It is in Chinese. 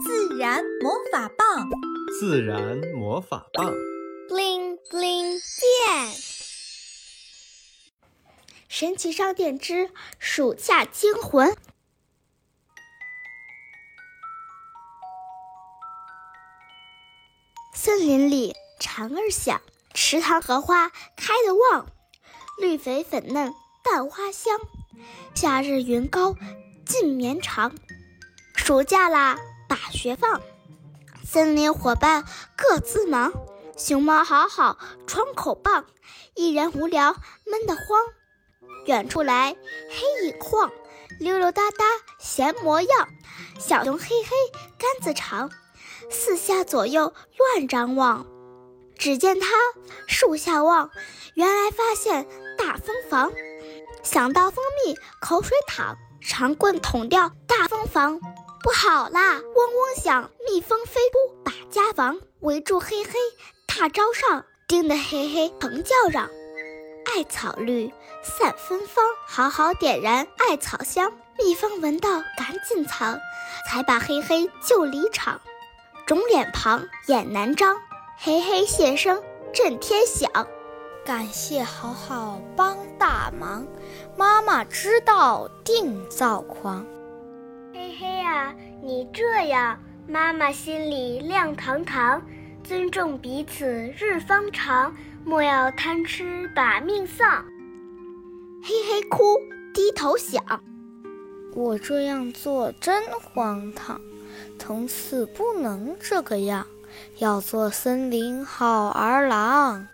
自然魔法棒，自然魔法棒，bling bling 变。神奇商店之暑假惊魂。森林里蝉儿响，池塘荷花开得旺，绿肥粉嫩蛋花香，夏日云高近绵长。暑假啦，把学放，森林伙伴各自忙。熊猫好好窗口棒，一人无聊闷得慌。远处来黑影晃，溜溜达达闲模样。小熊嘿嘿杆子长。四下左右乱张望，只见他树下望，原来发现大蜂房。想到蜂蜜口水淌，长棍捅掉大蜂房。不好啦，嗡嗡响，蜜蜂飞扑把家房，围住嘿嘿大招上，叮得嘿嘿疼叫嚷。艾草绿，散芬芳，好好点燃艾草香。蜜蜂闻到赶紧藏，才把嘿嘿救离场。肿脸庞，眼难张，嘿嘿谢声震天响。感谢好好帮大忙，妈妈知道定造狂。嘿嘿你这样，妈妈心里亮堂堂。尊重彼此日方长，莫要贪吃把命丧。嘿嘿哭，低头想，我这样做真荒唐。从此不能这个样，要做森林好儿郎。